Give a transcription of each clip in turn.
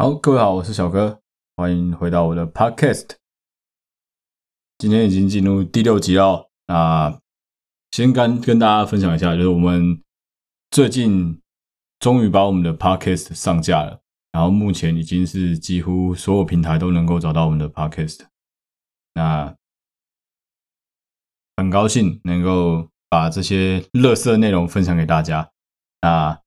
好，各位好，我是小哥，欢迎回到我的 Podcast。今天已经进入第六集了，那先跟跟大家分享一下，就是我们最近终于把我们的 Podcast 上架了，然后目前已经是几乎所有平台都能够找到我们的 Podcast。那很高兴能够把这些乐色内容分享给大家。那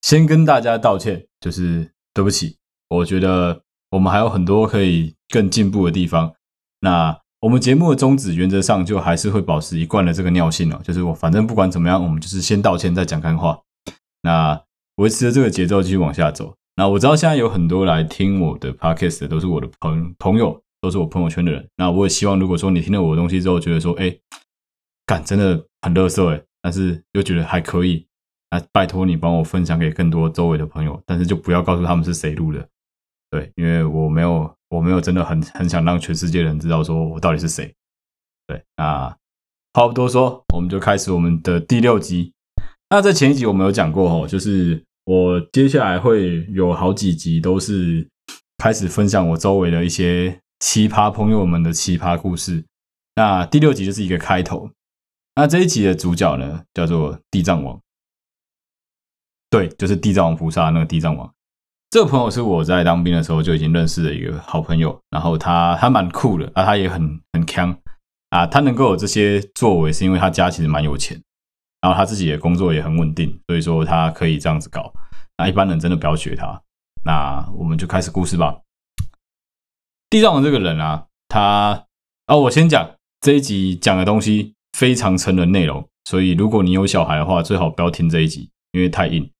先跟大家道歉，就是。对不起，我觉得我们还有很多可以更进步的地方。那我们节目的宗旨原则上就还是会保持一贯的这个尿性哦，就是我反正不管怎么样，我们就是先道歉再讲干话。那维持着这个节奏继续往下走。那我知道现在有很多来听我的 podcast 的都是我的朋朋友，都是我朋友圈的人。那我也希望，如果说你听了我的东西之后，觉得说，哎，干真的很垃圾哎，但是又觉得还可以。那拜托你帮我分享给更多周围的朋友，但是就不要告诉他们是谁录的，对，因为我没有，我没有真的很很想让全世界人知道说我到底是谁。对，那话不多说，我们就开始我们的第六集。那在前一集我们有讲过哦，就是我接下来会有好几集都是开始分享我周围的一些奇葩朋友们的奇葩故事。那第六集就是一个开头。那这一集的主角呢，叫做地藏王。对，就是地藏王菩萨那个地藏王，这个朋友是我在当兵的时候就已经认识的一个好朋友，然后他他蛮酷的啊，他也很很强啊，他能够有这些作为是因为他家其实蛮有钱，然后他自己的工作也很稳定，所以说他可以这样子搞。那一般人真的不要学他。那我们就开始故事吧。地藏王这个人啊，他啊，我先讲这一集讲的东西非常成人内容，所以如果你有小孩的话，最好不要听这一集，因为太硬。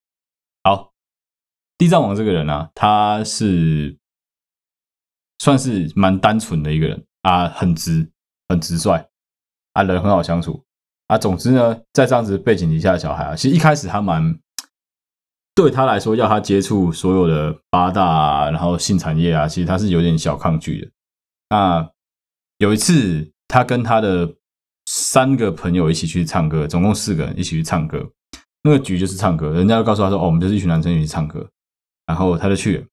地藏王这个人啊，他是算是蛮单纯的一个人啊，很直，很直率啊，人很好相处啊。总之呢，在这样子背景底下的小孩啊，其实一开始他蛮对他来说，要他接触所有的八大，然后性产业啊，其实他是有点小抗拒的。那有一次，他跟他的三个朋友一起去唱歌，总共四个人一起去唱歌。那个局就是唱歌，人家就告诉他说：“哦，我们就是一群男生一起唱歌。”然后他就去。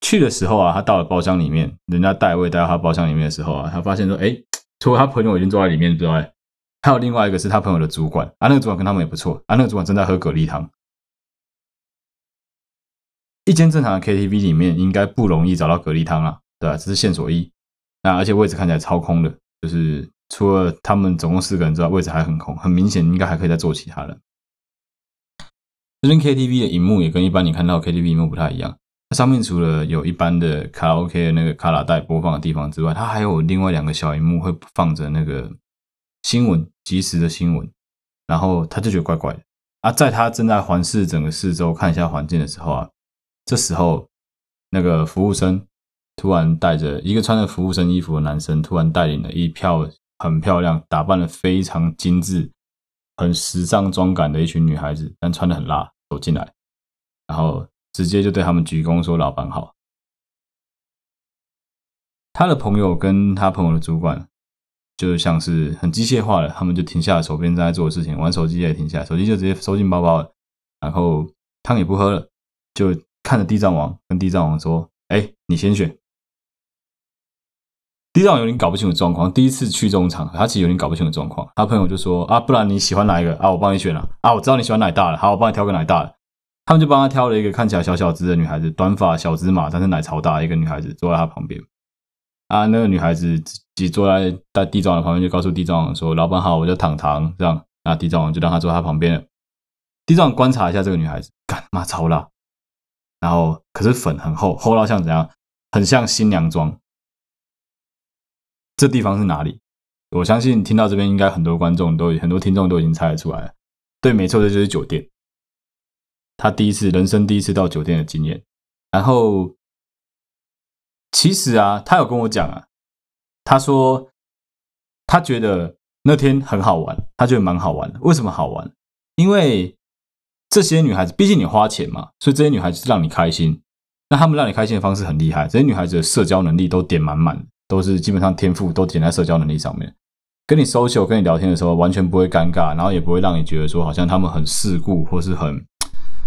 去的时候啊，他到了包厢里面，人家带位带到他包厢里面的时候啊，他发现说：“哎，除了他朋友已经坐在里面之外，还有另外一个是他朋友的主管啊。那个主管跟他们也不错啊。那个主管正在喝蛤蜊汤。一间正常的 KTV 里面应该不容易找到蛤蜊汤啊，对吧？这是线索一。那而且位置看起来超空的，就是除了他们总共四个人之外，位置还很空，很明显应该还可以再坐其他人。这边 KTV 的荧幕也跟一般你看到 KTV 荧幕不太一样，它上面除了有一般的卡拉 OK 的那个卡拉带播放的地方之外，它还有另外两个小荧幕会放着那个新闻，即时的新闻。然后他就觉得怪怪的啊，在他正在环视整个四周看一下环境的时候啊，这时候那个服务生突然带着一个穿着服务生衣服的男生，突然带领了一票很漂亮、打扮得非常精致。很时尚妆感的一群女孩子，但穿得很辣，走进来，然后直接就对他们鞠躬说：“老板好。”他的朋友跟他朋友的主管，就像是很机械化的，他们就停下了手边正在做的事情，玩手机也停下，手机就直接收进包包了，然后汤也不喝了，就看着地藏王，跟地藏王说：“哎，你先选。”地藏王有点搞不清楚状况，第一次去这种场合，他其实有点搞不清楚状况。他朋友就说：“啊，不然你喜欢哪一个啊？我帮你选了啊！我知道你喜欢奶大的，好，我帮你挑个奶大的。”他们就帮他挑了一个看起来小小只的女孩子，短发小芝麻，但是奶超大一个女孩子坐在他旁边。啊，那个女孩子自己坐在在地藏王旁边，就告诉地藏王说：“老板好，我叫糖糖。”这样，那地藏王就让他坐在他旁边。地藏王观察一下这个女孩子，干妈超辣，然后可是粉很厚，厚到像怎样？很像新娘妆。这地方是哪里？我相信听到这边，应该很多观众都、很多听众都已经猜得出来了。对，没错，这就是酒店。他第一次人生第一次到酒店的经验。然后，其实啊，他有跟我讲啊，他说他觉得那天很好玩，他觉得蛮好玩的。为什么好玩？因为这些女孩子，毕竟你花钱嘛，所以这些女孩子让你开心。那他们让你开心的方式很厉害，这些女孩子的社交能力都点满满。都是基本上天赋都点在社交能力上面，跟你 social 跟你聊天的时候完全不会尴尬，然后也不会让你觉得说好像他们很世故或是很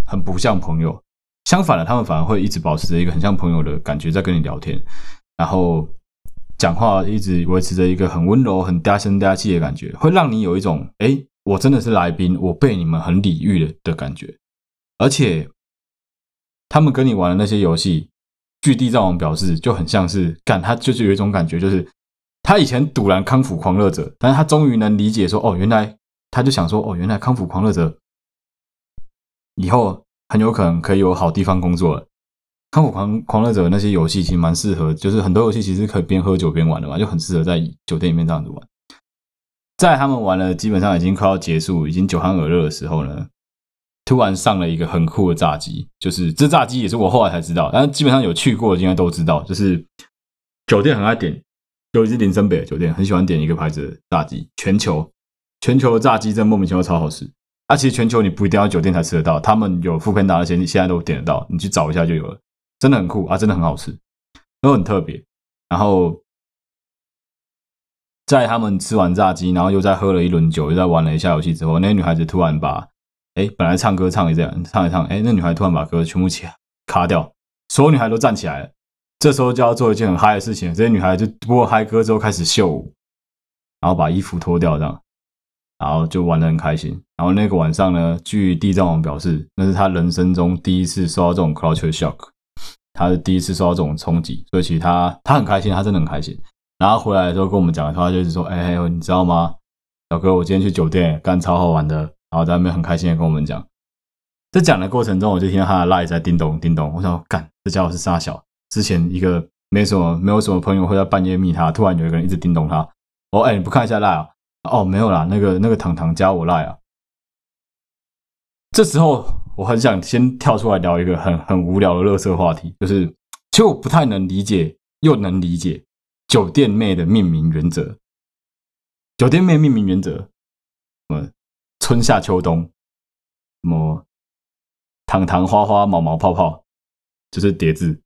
很不像朋友。相反的，他们反而会一直保持着一个很像朋友的感觉在跟你聊天，然后讲话一直维持着一个很温柔、很嗲声嗲气的感觉，会让你有一种哎，我真的是来宾，我被你们很礼遇的的感觉。而且他们跟你玩的那些游戏，据地藏王表示，就很像是干，他就是有一种感觉，就是他以前赌烂康复狂热者，但是他终于能理解说，哦，原来他就想说，哦，原来康复狂热者以后。很有可能可以有好地方工作了。康复狂狂热者那些游戏其实蛮适合，就是很多游戏其实可以边喝酒边玩的嘛，就很适合在酒店里面这样子玩。在他们玩了基本上已经快要结束，已经酒酣耳热的时候呢，突然上了一个很酷的炸鸡，就是这炸鸡也是我后来才知道，但是基本上有去过的应该都知道，就是酒店很爱点，尤其是林森北的酒店很喜欢点一个牌子的炸鸡，全球全球的炸鸡真莫名其妙超好吃。那、啊、其实全球你不一定要酒店才吃得到，他们有 foodpanda 那些，你现在都点得到，你去找一下就有了，真的很酷啊，真的很好吃，都很特别。然后在他们吃完炸鸡，然后又再喝了一轮酒，又再玩了一下游戏之后，那些女孩子突然把，哎，本来唱歌唱一这样唱一唱，哎，那女孩突然把歌全部起来卡掉，所有女孩都站起来了，这时候就要做一件很嗨的事情，这些女孩就播嗨歌之后开始秀舞，然后把衣服脱掉这样。然后就玩得很开心。然后那个晚上呢，据地藏王表示，那是他人生中第一次受到这种 culture shock，他是第一次受到这种冲击，所以其实他他很开心，他真的很开心。然后回来的时候跟我们讲的话就是说：“哎，你知道吗，小哥，我今天去酒店干超好玩的。”然后在那边很开心的跟我们讲。在讲的过程中，我就听到他的 line 在叮咚叮咚。我想，干，这家伙是杀小。之前一个没什么没有什么朋友会在半夜密他，突然有一个人一直叮咚他。哦，哎，你不看一下 line 啊？哦，没有啦，那个那个糖糖加我赖啊。这时候我很想先跳出来聊一个很很无聊的垃圾话题，就是其实我不太能理解，又能理解酒店妹的命名原则。酒店妹命名原则，春夏秋冬，什么糖糖花花毛毛泡泡，就是叠字，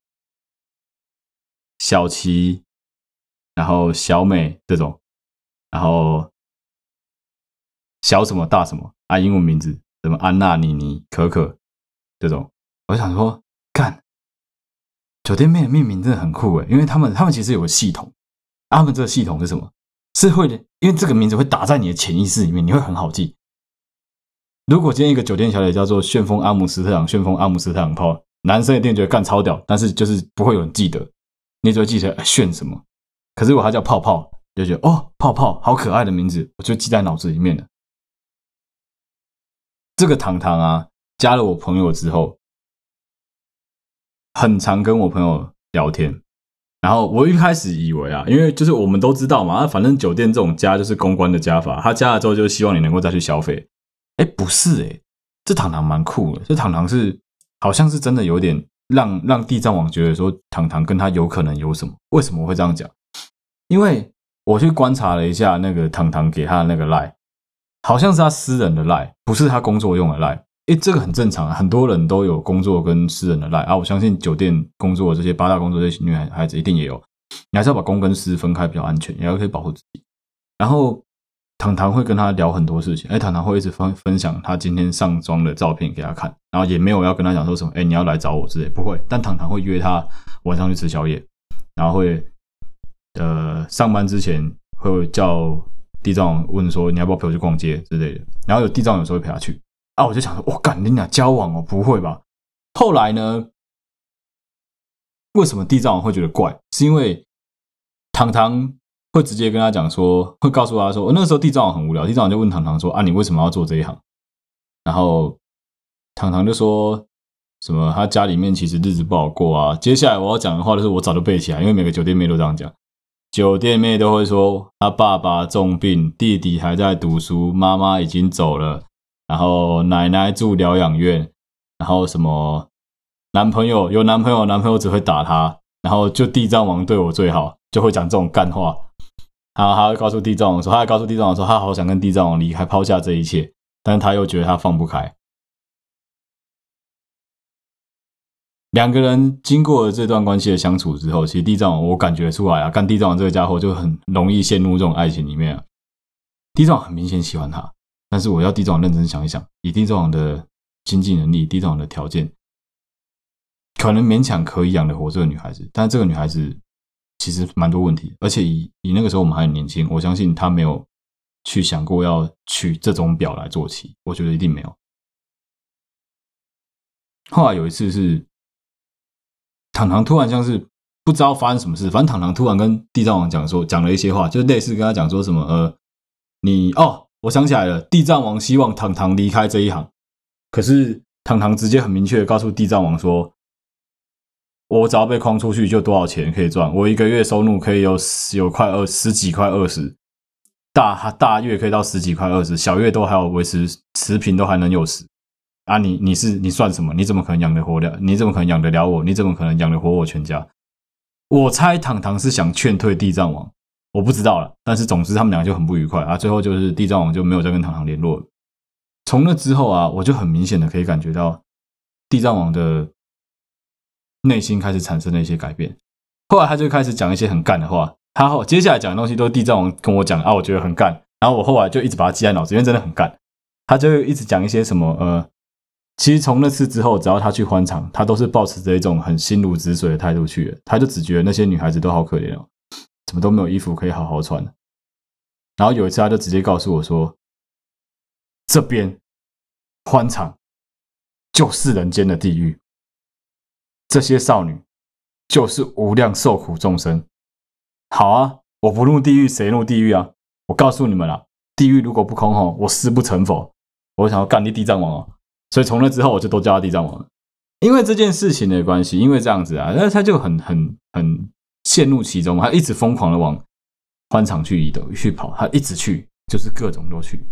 小琪，然后小美这种，然后。小什么大什么啊？英文名字什么安娜、妮妮、可可这种，我想说，干酒店妹的命名真的很酷诶，因为他们他们其实有个系统，他们这个系统是什么？是会的，因为这个名字会打在你的潜意识里面，你会很好记。如果今天一个酒店小姐叫做旋风阿姆斯特朗，旋风阿姆斯特朗泡，男生一定觉得干超屌，但是就是不会有人记得，你只会记得炫什么。可是如果他叫泡泡，就觉得哦，泡泡好可爱的名字，我就记在脑子里面了。这个糖糖啊，加了我朋友之后，很常跟我朋友聊天。然后我一开始以为啊，因为就是我们都知道嘛，反正酒店这种加就是公关的加法，他加了之后就希望你能够再去消费。哎，不是哎，这糖糖蛮酷的。这糖糖是好像是真的有点让让地藏王觉得说糖糖跟他有可能有什么？为什么会这样讲？因为我去观察了一下那个糖糖给他的那个赖。好像是他私人的赖，不是他工作用的赖。诶，这个很正常，很多人都有工作跟私人的赖啊。我相信酒店工作这些八大工作这些女孩孩子一定也有。你还是要把公跟私分开比较安全，也要可以保护自己。然后糖糖会跟他聊很多事情，诶，糖糖会一直分分享他今天上妆的照片给他看，然后也没有要跟他讲说什么，诶，你要来找我之类，不会。但糖糖会约他晚上去吃宵夜，然后会呃上班之前会叫。地藏王问说：“你要不要陪我去逛街之类的？”然后有地藏王有时候会陪他去啊，我就想说：“我干，你俩交往哦？不会吧？”后来呢？为什么地藏王会觉得怪？是因为糖糖会直接跟他讲说，会告诉他说：“我那个时候地藏王很无聊，地藏王就问糖糖说：‘啊，你为什么要做这一行？’然后糖糖就说什么他家里面其实日子不好过啊。接下来我要讲的话就是我早就背起来，因为每个酒店妹都这样讲。”酒店妹都会说，他爸爸重病，弟弟还在读书，妈妈已经走了，然后奶奶住疗养院，然后什么男朋友有男朋友，男朋友只会打他，然后就地藏王对我最好，就会讲这种干话。然后他告诉地藏王说，他告诉地藏王说，他好想跟地藏王离开，抛下这一切，但他又觉得他放不开。两个人经过了这段关系的相处之后，其实地藏王我感觉出来啊，干地藏王这个家伙就很容易陷入这种爱情里面啊。地藏王很明显喜欢他，但是我要地藏王认真想一想，以地藏王的经济能力、地藏王的条件，可能勉强可以养得活这个女孩子，但这个女孩子其实蛮多问题，而且以以那个时候我们还很年轻，我相信他没有去想过要取这种表来做妻，我觉得一定没有。后来有一次是糖糖突然像是不知道发生什么事，反正糖糖突然跟地藏王讲说，讲了一些话，就类似跟他讲说什么呃，你哦，我想起来了，地藏王希望糖糖离开这一行，可是糖糖直接很明确的告诉地藏王说。我只要被框出去，就多少钱可以赚？我一个月收入可以有有快二十几块二十，大大月可以到十几块二十，小月都还有维持持平，都还能有十。啊你，你你是你算什么？你怎么可能养得活了？你怎么可能养得了我？你怎么可能养得活我全家？我猜糖糖是想劝退地藏王，我不知道了。但是总之他们两个就很不愉快啊，最后就是地藏王就没有再跟糖糖联络了。从那之后啊，我就很明显的可以感觉到地藏王的。内心开始产生了一些改变，后来他就开始讲一些很干的话。他后接下来讲的东西都是地藏王跟我讲啊，我觉得很干。然后我后来就一直把它记在脑子，因为真的很干。他就一直讲一些什么呃，其实从那次之后，只要他去欢场，他都是抱持着一种很心如止水的态度去的。他就只觉得那些女孩子都好可怜哦，怎么都没有衣服可以好好穿。然后有一次，他就直接告诉我说：“这边欢场就是人间的地狱。”这些少女就是无量受苦众生。好啊，我不入地狱，谁入地狱啊？我告诉你们了，地狱如果不空吼，我誓不成佛。我想要干你地藏王哦，所以从那之后，我就都叫他地藏王了。因为这件事情的关系，因为这样子啊，那他就很很很陷入其中，他一直疯狂的往欢场去移动去跑，他一直去，就是各种都去。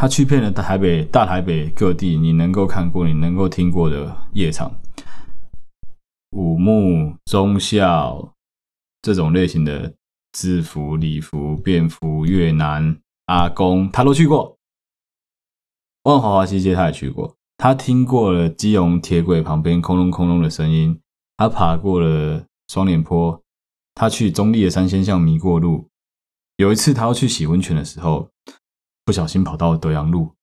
他去遍了台北、大台北各地，你能够看过、你能够听过的夜场，五木、中校这种类型的制服、礼服、便服、越南、阿公，他都去过。万华华西街他也去过，他听过了基隆铁轨旁边空隆空隆的声音，他爬过了双连坡，他去中立的三仙巷迷过路。有一次他要去洗温泉的时候。不小心跑到了德阳路，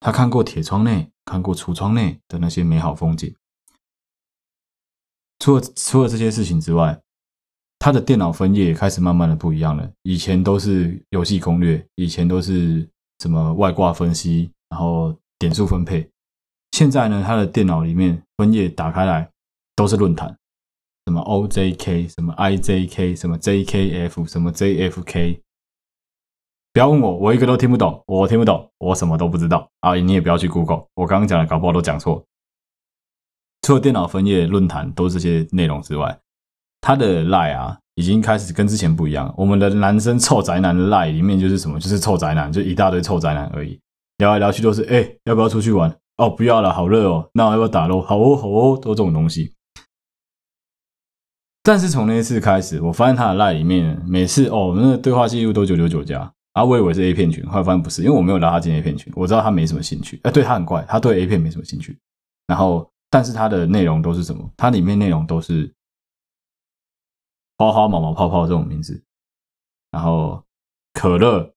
他看过铁窗内，看过橱窗内的那些美好风景。除了除了这些事情之外，他的电脑分页也开始慢慢的不一样了。以前都是游戏攻略，以前都是什么外挂分析，然后点数分配。现在呢，他的电脑里面分页打开来都是论坛，什么 OJK，什么 IJK，什么 JKF，什么 JFK。不要问我，我一个都听不懂，我听不懂，我什么都不知道啊！你也不要去 Google，我刚刚讲的搞不好都讲错。除了电脑分页、论坛都是这些内容之外，他的 lie 啊，已经开始跟之前不一样。我们的男生臭宅男的 lie 里面就是什么，就是臭宅男，就一大堆臭宅男而已。聊来聊去都是，哎、要不要出去玩？哦，不要了，好热哦。那我要不要打咯？好哦，好哦，都这种东西。但是从那次开始，我发现他的 lie 里面每次哦，那个对话记录都九九九加。啊，我以为是 A 片群，后来发现不是，因为我没有拉他进 A 片群，我知道他没什么兴趣。哎，对他很怪，他对 A 片没什么兴趣。然后，但是他的内容都是什么？他里面内容都是花花、毛毛、泡泡这种名字。然后，可乐、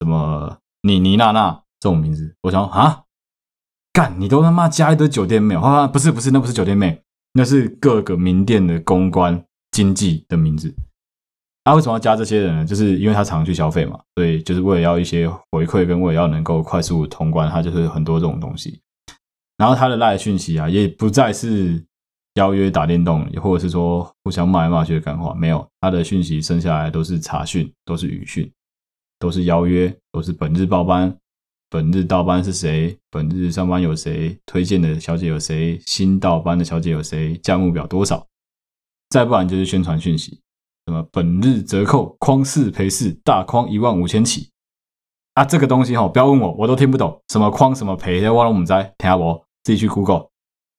什么妮妮娜娜这种名字。我想啊，干，你都他妈加一堆酒店妹？啊，不是不是，那不是酒店妹，那是各个名店的公关经济的名字。他、啊、为什么要加这些人呢？就是因为他常去消费嘛，所以就是为了要一些回馈，跟为了要能够快速通关，他就是很多这种东西。然后他的赖讯息啊，也不再是邀约打电动，或者是说互相骂来骂去的干话，没有，他的讯息剩下来都是查讯，都是语讯，都是邀约，都是本日报班，本日到班是谁，本日上班有谁，推荐的小姐有谁，新到班的小姐有谁，价目表多少，再不然就是宣传讯息。什么本日折扣，框四赔四，大框一万五千起啊！这个东西哈，不要问我，我都听不懂。什么框什么赔，忘了我们在听下我自己去 Google。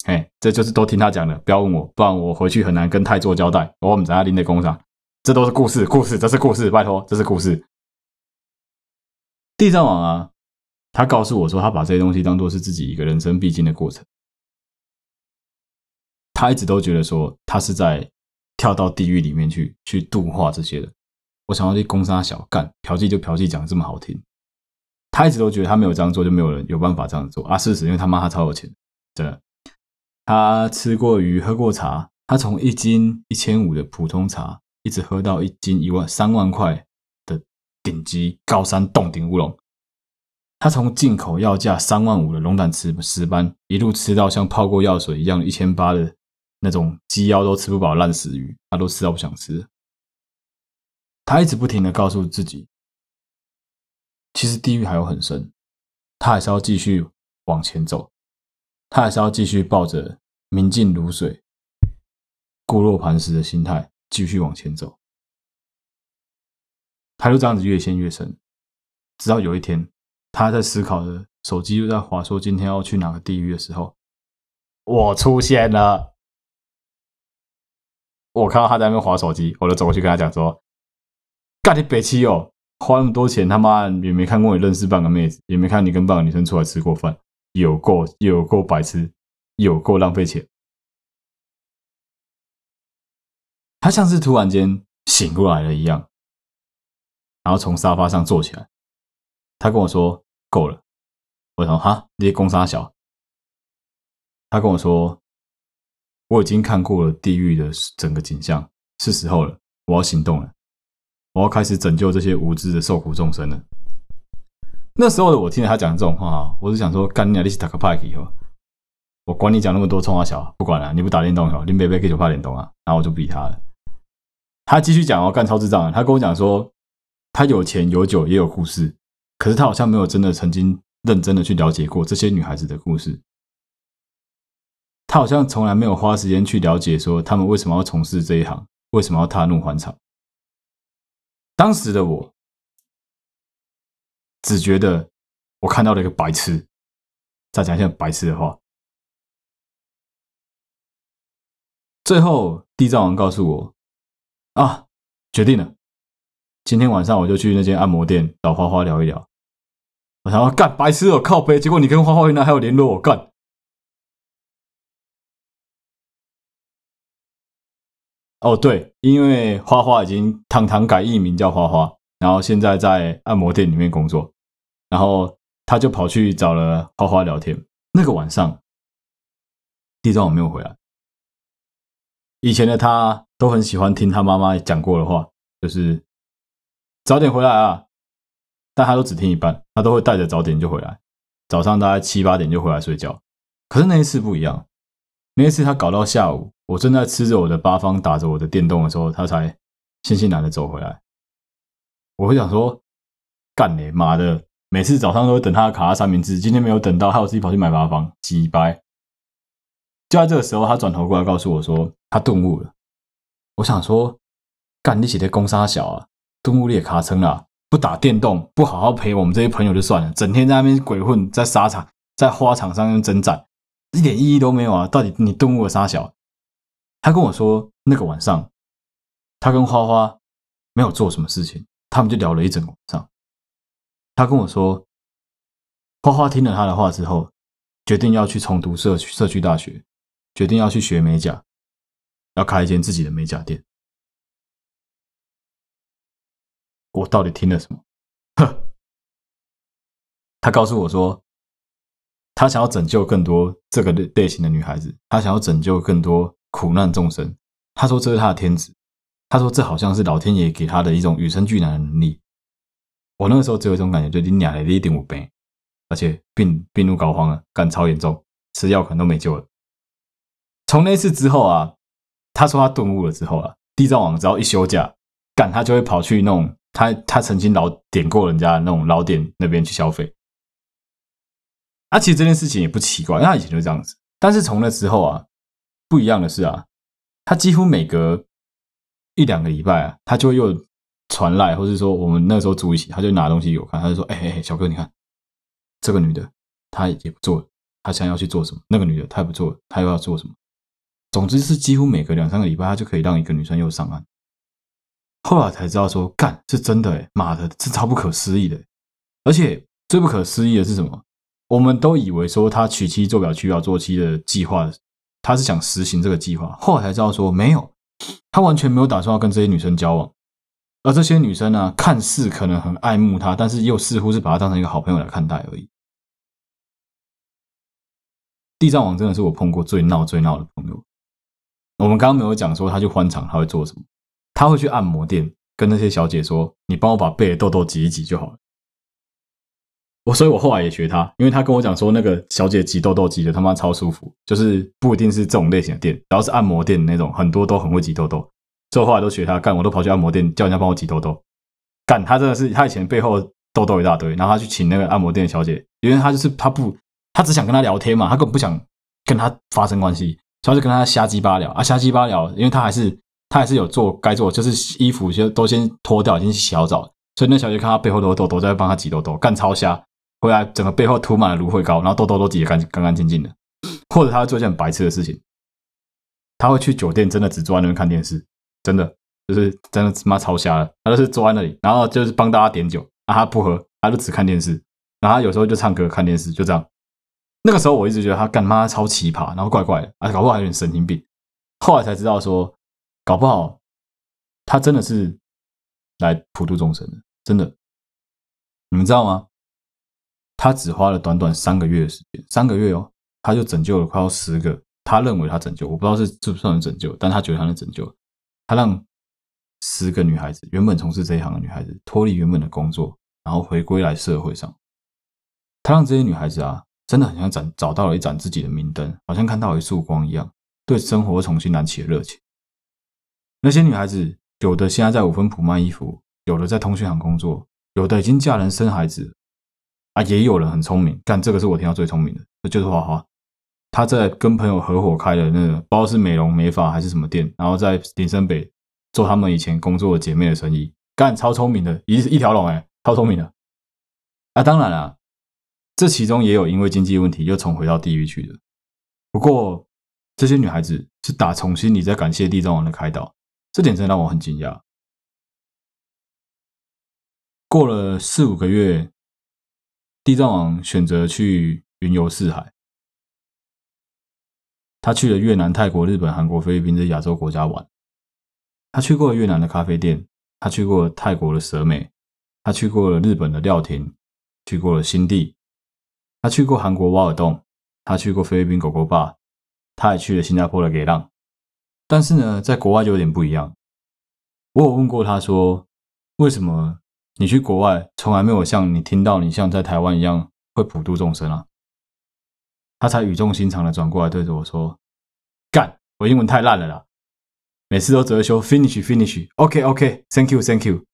哎，这就是都听他讲的，不要问我，不然我回去很难跟太做交代。我们在他拎的工厂，这都是故事，故事，这是故事，拜托，这是故事。地藏王啊，他告诉我说，他把这些东西当做是自己一个人生必经的过程。他一直都觉得说，他是在。跳到地狱里面去，去度化这些人。我想要去攻杀小干嫖妓，就嫖妓讲的这么好听。他一直都觉得他没有这样做，就没有人有办法这样做啊。事实，因为他妈他超有钱，真的。他吃过鱼，喝过茶，他从一斤一千五的普通茶，一直喝到一斤一万三万块的顶级高山洞顶乌龙。他从进口要价三万五的龙胆石石斑，一路吃到像泡过药水一样一千八的那种鸡腰都吃不饱烂死鱼，他都吃到不想吃。他一直不停的告诉自己，其实地狱还有很深，他还是要继续往前走。他还是要继续抱着明镜如水、固若磐石的心态继续往前走。他就这样子越陷越深，直到有一天，他在思考着，手机又在滑，说今天要去哪个地狱的时候，我出现了。我看到他在那边滑手机，我就走过去跟他讲说：“干你北七哦，花那么多钱，他妈也没看过你认识半个妹子，也没看你跟半个女生出来吃过饭。”有够有够白痴，有够浪费钱。他像是突然间醒过来了一样，然后从沙发上坐起来。他跟我说：“够了。”我说：“哈，那些公杀小。”他跟我说：“我已经看过了地狱的整个景象，是时候了，我要行动了，我要开始拯救这些无知的受苦众生了。”那时候的我听着他讲这种话，我是想说干你啊，你是打个派以后，我管你讲那么多，冲啊小，不管了，你不打电动哦，林北北可以就怕电动啊，然后我就不理他了。他继续讲哦，干超智障，他跟我讲说，他有钱有酒也有故事，可是他好像没有真的曾经认真的去了解过这些女孩子的故事，他好像从来没有花时间去了解说他们为什么要从事这一行，为什么要踏入欢场。当时的我。只觉得我看到了一个白痴，再讲一下白痴的话。最后，地藏王告诉我：“啊，决定了，今天晚上我就去那间按摩店找花花聊一聊。”我想要干白痴哦，靠北，结果你跟花花原来还有联络，我干。哦，对，因为花花已经堂堂改艺名叫花花，然后现在在按摩店里面工作。然后他就跑去找了花花聊天。那个晚上，地藏王没有回来。以前的他都很喜欢听他妈妈讲过的话，就是早点回来啊。但他都只听一半，他都会带着早点就回来。早上大概七八点就回来睡觉。可是那一次不一样，那次他搞到下午，我正在吃着我的八方，打着我的电动的时候，他才悻悻然的走回来。我会想说，干你妈的！每次早上都会等他的卡拉三明治，今天没有等到，害我自己跑去买八方，鸡掰。就在这个时候，他转头过来告诉我说他顿悟了。我想说，干你写的攻杀小啊，顿悟你也卡称了，不打电动，不好好陪我们这些朋友就算了，整天在那边鬼混，在沙场、在花场上面征战，一点意义都没有啊！到底你顿悟了啥小？他跟我说，那个晚上，他跟花花没有做什么事情，他们就聊了一整个晚上。他跟我说，花花听了他的话之后，决定要去重读社区社区大学，决定要去学美甲，要开一间自己的美甲店。我到底听了什么？呵，他告诉我说，他想要拯救更多这个类型的女孩子，他想要拯救更多苦难众生。他说这是他的天职，他说这好像是老天爷给他的一种与生俱来的能力。我那个时候只有一种感觉，就你俩的一点五倍，而且病病入膏肓了，干超严重，吃药可能都没救了。从那次之后啊，他说他顿悟了之后啊，地藏王只要一休假，干他就会跑去那种他他曾经老点过人家的那种老点那边去消费。啊，其实这件事情也不奇怪，因为他以前就这样子。但是从那之后啊，不一样的是啊，他几乎每隔一两个礼拜啊，他就又。传来，或是说我们那时候住一起，他就拿东西给我看，他就说：“哎哎哎，小哥，你看这个女的，她也不做，她想要去做什么？那个女的她也不做，她又要做什么？总之是几乎每隔两三个礼拜，他就可以让一个女生又上岸。后来才知道说，干是真的哎，妈的，这超不可思议的。而且最不可思议的是什么？我们都以为说他娶妻做表娶表做妻的计划，他是想实行这个计划。后来才知道说，没有，他完全没有打算要跟这些女生交往。”而这些女生呢，看似可能很爱慕他，但是又似乎是把他当成一个好朋友来看待而已。地藏王真的是我碰过最闹最闹的朋友。我们刚刚没有讲说他去欢场他会做什么，他会去按摩店跟那些小姐说：“你帮我把背的痘痘挤一挤就好了。”我所以，我后来也学他，因为他跟我讲说，那个小姐挤痘痘挤的他妈超舒服，就是不一定是这种类型的店，只要是按摩店那种，很多都很会挤痘痘。所以我后来都学他干，我都跑去按摩店叫人家帮我挤痘痘。干，他真的是他以前背后痘痘一大堆，然后他去请那个按摩店小姐，因为他就是他不，他只想跟他聊天嘛，他根本不想跟他发生关系，所以他就跟他瞎鸡巴聊啊，瞎鸡巴聊，因为他还是他还是有做该做，就是衣服就都先脱掉，已经洗好澡，所以那小姐看他背后都有痘痘，在帮他挤痘痘，干超瞎。回来整个背后涂满了芦荟膏，然后痘痘都挤得干干干净净的。或者他会做一件很白痴的事情，他会去酒店，真的只坐在那边看电视，真的就是真的他妈超瞎了。他就是坐在那里，然后就是帮大家点酒，啊他不喝，他就只看电视，然后他有时候就唱歌看电视，就这样。那个时候我一直觉得他干妈超奇葩，然后怪怪的，啊搞不好还有点神经病。后来才知道说，搞不好他真的是来普度众生的，真的，你们知道吗？他只花了短短三个月的时间，三个月哦，他就拯救了快要十个。他认为他拯救，我不知道是是不是能拯救，但他觉得他能拯救。他让十个女孩子，原本从事这一行的女孩子，脱离原本的工作，然后回归来社会上。他让这些女孩子啊，真的很像找找到了一盏自己的明灯，好像看到了一束光一样，对生活重新燃起了热情。那些女孩子，有的现在在五分埔卖衣服，有的在通讯行工作，有的已经嫁人生孩子。啊，也有人很聪明，但这个是我听到最聪明的，就是花花。他在跟朋友合伙开的那个，不知道是美容美发还是什么店，然后在林森北做他们以前工作的姐妹的生意，干超聪明的，一一条龙哎，超聪明的。啊，当然了，这其中也有因为经济问题又重回到地狱去的。不过这些女孩子是打从心里在感谢地藏王的开导，这点真的让我很惊讶。过了四五个月。地藏王选择去云游四海，他去了越南、泰国、日本、韩国、菲律宾这些亚洲国家玩。他去过越南的咖啡店，他去过泰国的蛇美，他去过了日本的料亭，去过了新地，他去过韩国瓦尔洞，他去过菲律宾狗狗吧，他还去了新加坡的给浪。但是呢，在国外就有点不一样。我有问过他说，为什么？你去国外，从来没有像你听到你像在台湾一样会普度众生啊！他才语重心长的转过来对着我说：“干，我英文太烂了啦，每次都只会说 finish finish，OK OK，thank you thank you。”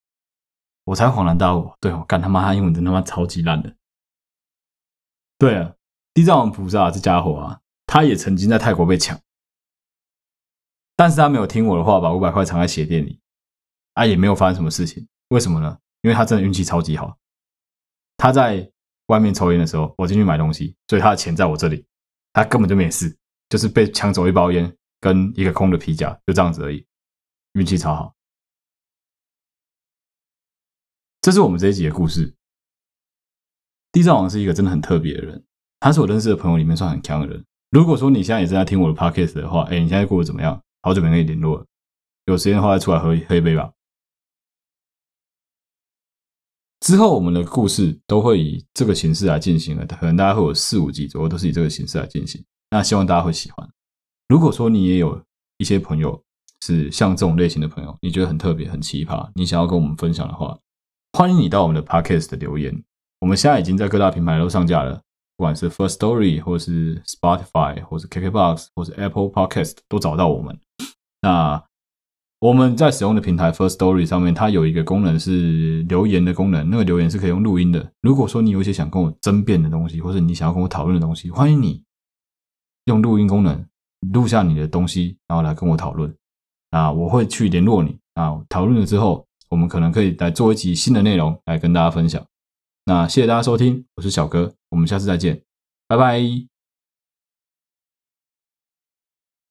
我才恍然大悟，对，我干他妈他英文真他妈超级烂的。对啊，地藏王菩萨这家伙啊，他也曾经在泰国被抢，但是他没有听我的话，把五百块藏在鞋垫里，啊，也没有发生什么事情，为什么呢？因为他真的运气超级好，他在外面抽烟的时候，我进去买东西，所以他的钱在我这里，他根本就没事，就是被抢走一包烟跟一个空的皮夹，就这样子而已，运气超好。这是我们这一集的故事。地藏王是一个真的很特别的人，他是我认识的朋友里面算很强的人。如果说你现在也正在听我的 podcast 的话，哎，你现在过得怎么样？好久没跟你联络了，有时间的话再出来喝喝一杯吧。之后我们的故事都会以这个形式来进行了，可能大家会有四五集左右都是以这个形式来进行。那希望大家会喜欢。如果说你也有一些朋友是像这种类型的朋友，你觉得很特别、很奇葩，你想要跟我们分享的话，欢迎你到我们的 Podcast 的留言。我们现在已经在各大平台都上架了，不管是 First Story 或是 Spotify 或是 KKBox 或是 Apple Podcast 都找到我们。那我们在使用的平台 First Story 上面，它有一个功能是留言的功能，那个留言是可以用录音的。如果说你有一些想跟我争辩的东西，或者你想要跟我讨论的东西，欢迎你用录音功能录下你的东西，然后来跟我讨论。啊，我会去联络你啊，讨论了之后，我们可能可以来做一集新的内容来跟大家分享。那谢谢大家收听，我是小哥，我们下次再见，拜拜。